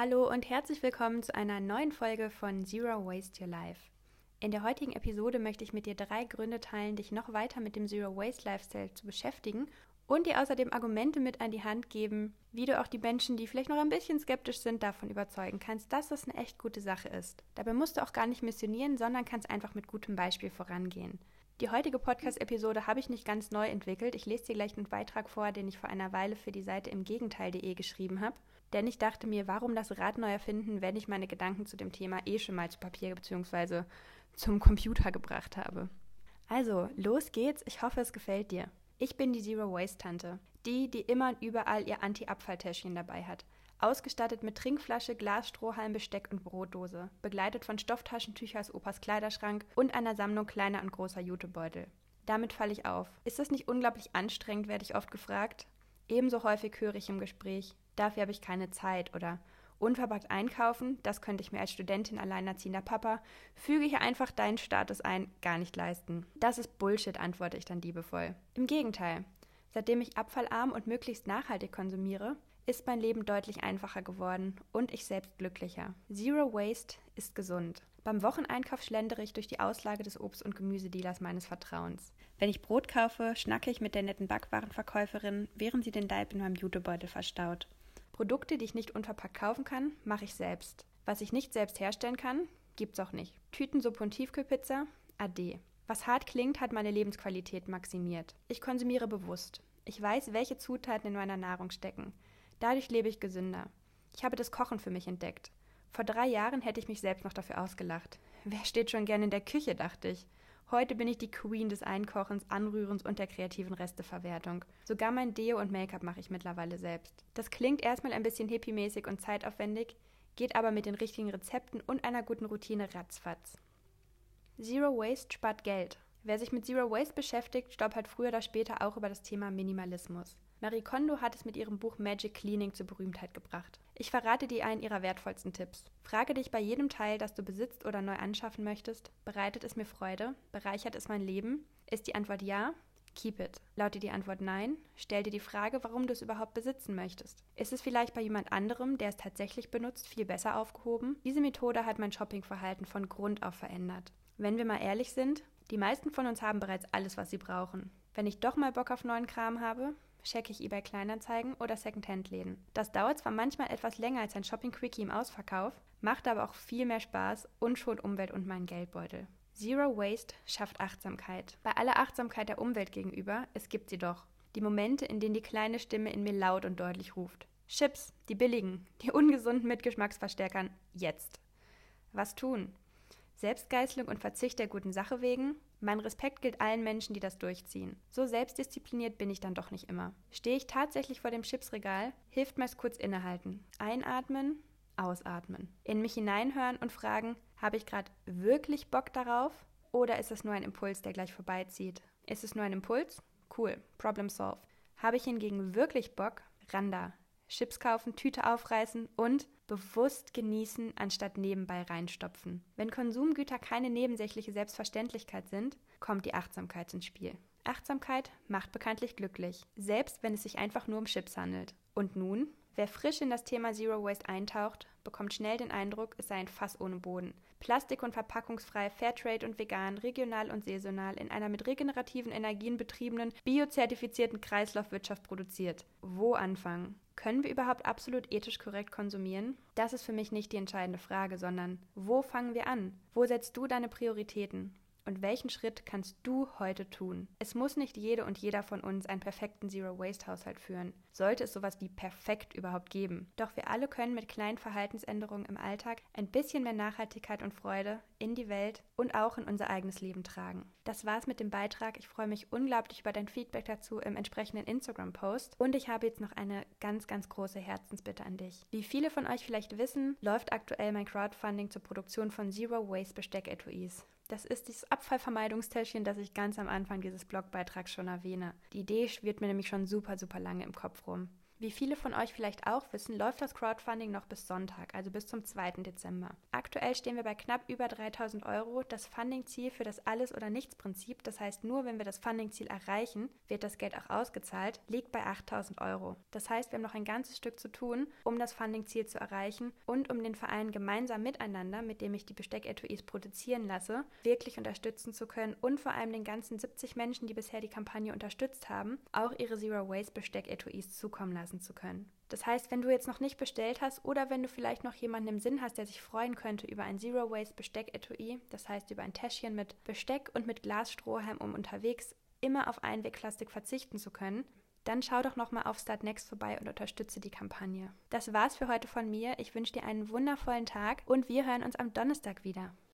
Hallo und herzlich willkommen zu einer neuen Folge von Zero Waste Your Life. In der heutigen Episode möchte ich mit dir drei Gründe teilen, dich noch weiter mit dem Zero Waste Lifestyle zu beschäftigen und dir außerdem Argumente mit an die Hand geben, wie du auch die Menschen, die vielleicht noch ein bisschen skeptisch sind, davon überzeugen kannst, dass das eine echt gute Sache ist. Dabei musst du auch gar nicht missionieren, sondern kannst einfach mit gutem Beispiel vorangehen. Die heutige Podcast-Episode habe ich nicht ganz neu entwickelt. Ich lese dir gleich einen Beitrag vor, den ich vor einer Weile für die Seite im Gegenteil.de geschrieben habe. Denn ich dachte mir, warum das Rad neu erfinden, wenn ich meine Gedanken zu dem Thema eh schon mal zu Papier bzw. zum Computer gebracht habe. Also, los geht's. Ich hoffe, es gefällt dir. Ich bin die Zero Waste Tante. Die, die immer und überall ihr Anti-Abfalltäschchen dabei hat. Ausgestattet mit Trinkflasche, Glas, Strohhalm, Besteck und Brotdose. Begleitet von Stofftaschentüchern aus Opas Kleiderschrank und einer Sammlung kleiner und großer Jutebeutel. Damit falle ich auf. Ist das nicht unglaublich anstrengend, werde ich oft gefragt. Ebenso häufig höre ich im Gespräch, dafür habe ich keine Zeit oder unverpackt einkaufen, das könnte ich mir als Studentin alleinerziehender Papa, füge hier einfach deinen Status ein, gar nicht leisten. Das ist Bullshit, antworte ich dann liebevoll. Im Gegenteil. Seitdem ich abfallarm und möglichst nachhaltig konsumiere, ist mein Leben deutlich einfacher geworden und ich selbst glücklicher. Zero Waste ist gesund. Beim Wocheneinkauf schlendere ich durch die Auslage des Obst- und Gemüsedealers meines Vertrauens. Wenn ich Brot kaufe, schnacke ich mit der netten Backwarenverkäuferin, während sie den Leib in meinem Jutebeutel verstaut. Produkte, die ich nicht unverpackt kaufen kann, mache ich selbst. Was ich nicht selbst herstellen kann, gibt's auch nicht. Tütensuppe und Tiefkühlpizza? Ade. Was hart klingt, hat meine Lebensqualität maximiert. Ich konsumiere bewusst. Ich weiß, welche Zutaten in meiner Nahrung stecken. Dadurch lebe ich gesünder. Ich habe das Kochen für mich entdeckt. Vor drei Jahren hätte ich mich selbst noch dafür ausgelacht. Wer steht schon gern in der Küche, dachte ich. Heute bin ich die Queen des Einkochens, Anrührens und der kreativen Resteverwertung. Sogar mein Deo und Make-up mache ich mittlerweile selbst. Das klingt erstmal ein bisschen hippiemäßig und zeitaufwendig, geht aber mit den richtigen Rezepten und einer guten Routine ratzfatz. Zero Waste spart Geld. Wer sich mit Zero Waste beschäftigt, stolpert früher oder später auch über das Thema Minimalismus. Marie Kondo hat es mit ihrem Buch Magic Cleaning zur Berühmtheit gebracht. Ich verrate dir einen ihrer wertvollsten Tipps. Frage dich bei jedem Teil, das du besitzt oder neu anschaffen möchtest, bereitet es mir Freude? Bereichert es mein Leben? Ist die Antwort ja? Keep it. Lautet die Antwort nein, stell dir die Frage, warum du es überhaupt besitzen möchtest. Ist es vielleicht bei jemand anderem, der es tatsächlich benutzt, viel besser aufgehoben? Diese Methode hat mein Shoppingverhalten von Grund auf verändert. Wenn wir mal ehrlich sind, die meisten von uns haben bereits alles, was sie brauchen. Wenn ich doch mal Bock auf neuen Kram habe, checke ich eBay Kleinanzeigen oder Secondhand-Läden. Das dauert zwar manchmal etwas länger als ein Shopping-Quickie im Ausverkauf, macht aber auch viel mehr Spaß und schont Umwelt und meinen Geldbeutel. Zero Waste schafft Achtsamkeit. Bei aller Achtsamkeit der Umwelt gegenüber, es gibt sie doch. Die Momente, in denen die kleine Stimme in mir laut und deutlich ruft. Chips, die billigen, die ungesunden mit Geschmacksverstärkern, jetzt. Was tun? Selbstgeißelung und Verzicht der guten Sache wegen? Mein Respekt gilt allen Menschen, die das durchziehen. So selbstdiszipliniert bin ich dann doch nicht immer. Stehe ich tatsächlich vor dem Chipsregal, hilft meist kurz innehalten. Einatmen, ausatmen. In mich hineinhören und fragen, habe ich gerade wirklich Bock darauf? Oder ist es nur ein Impuls, der gleich vorbeizieht? Ist es nur ein Impuls? Cool, Problem solved. Habe ich hingegen wirklich Bock? Randa. Chips kaufen, Tüte aufreißen und bewusst genießen, anstatt nebenbei reinstopfen. Wenn Konsumgüter keine nebensächliche Selbstverständlichkeit sind, kommt die Achtsamkeit ins Spiel. Achtsamkeit macht bekanntlich glücklich, selbst wenn es sich einfach nur um Chips handelt. Und nun, wer frisch in das Thema Zero Waste eintaucht, bekommt schnell den Eindruck, es sei ein Fass ohne Boden. Plastik- und verpackungsfrei, Fairtrade und vegan, regional und saisonal, in einer mit regenerativen Energien betriebenen, biozertifizierten Kreislaufwirtschaft produziert. Wo anfangen? Können wir überhaupt absolut ethisch korrekt konsumieren? Das ist für mich nicht die entscheidende Frage, sondern wo fangen wir an? Wo setzt du deine Prioritäten? Und welchen Schritt kannst du heute tun? Es muss nicht jede und jeder von uns einen perfekten Zero-Waste-Haushalt führen. Sollte es sowas wie perfekt überhaupt geben. Doch wir alle können mit kleinen Verhaltensänderungen im Alltag ein bisschen mehr Nachhaltigkeit und Freude in die Welt und auch in unser eigenes Leben tragen. Das war's mit dem Beitrag. Ich freue mich unglaublich über dein Feedback dazu im entsprechenden Instagram-Post. Und ich habe jetzt noch eine ganz, ganz große Herzensbitte an dich. Wie viele von euch vielleicht wissen, läuft aktuell mein Crowdfunding zur Produktion von Zero Waste Besteck-Etuis. Das ist dieses Abfallvermeidungstäschchen, das ich ganz am Anfang dieses Blogbeitrags schon erwähne. Die Idee schwirrt mir nämlich schon super, super lange im Kopf rum. Wie viele von euch vielleicht auch wissen, läuft das Crowdfunding noch bis Sonntag, also bis zum 2. Dezember. Aktuell stehen wir bei knapp über 3000 Euro. Das Funding-Ziel für das Alles- oder Nichts-Prinzip, das heißt nur, wenn wir das Funding-Ziel erreichen, wird das Geld auch ausgezahlt, liegt bei 8000 Euro. Das heißt, wir haben noch ein ganzes Stück zu tun, um das Funding-Ziel zu erreichen und um den Verein gemeinsam miteinander, mit dem ich die Besteck-Etuis produzieren lasse, wirklich unterstützen zu können und vor allem den ganzen 70 Menschen, die bisher die Kampagne unterstützt haben, auch ihre Zero Waste Besteck-Etuis zukommen lassen lassen zu können. Das heißt, wenn du jetzt noch nicht bestellt hast oder wenn du vielleicht noch jemanden im Sinn hast, der sich freuen könnte über ein Zero Waste Besteck-Etui, das heißt über ein Täschchen mit Besteck und mit Glasstrohhalm, um unterwegs immer auf Einwegplastik verzichten zu können, dann schau doch nochmal auf Start Next vorbei und unterstütze die Kampagne. Das war's für heute von mir. Ich wünsche dir einen wundervollen Tag und wir hören uns am Donnerstag wieder.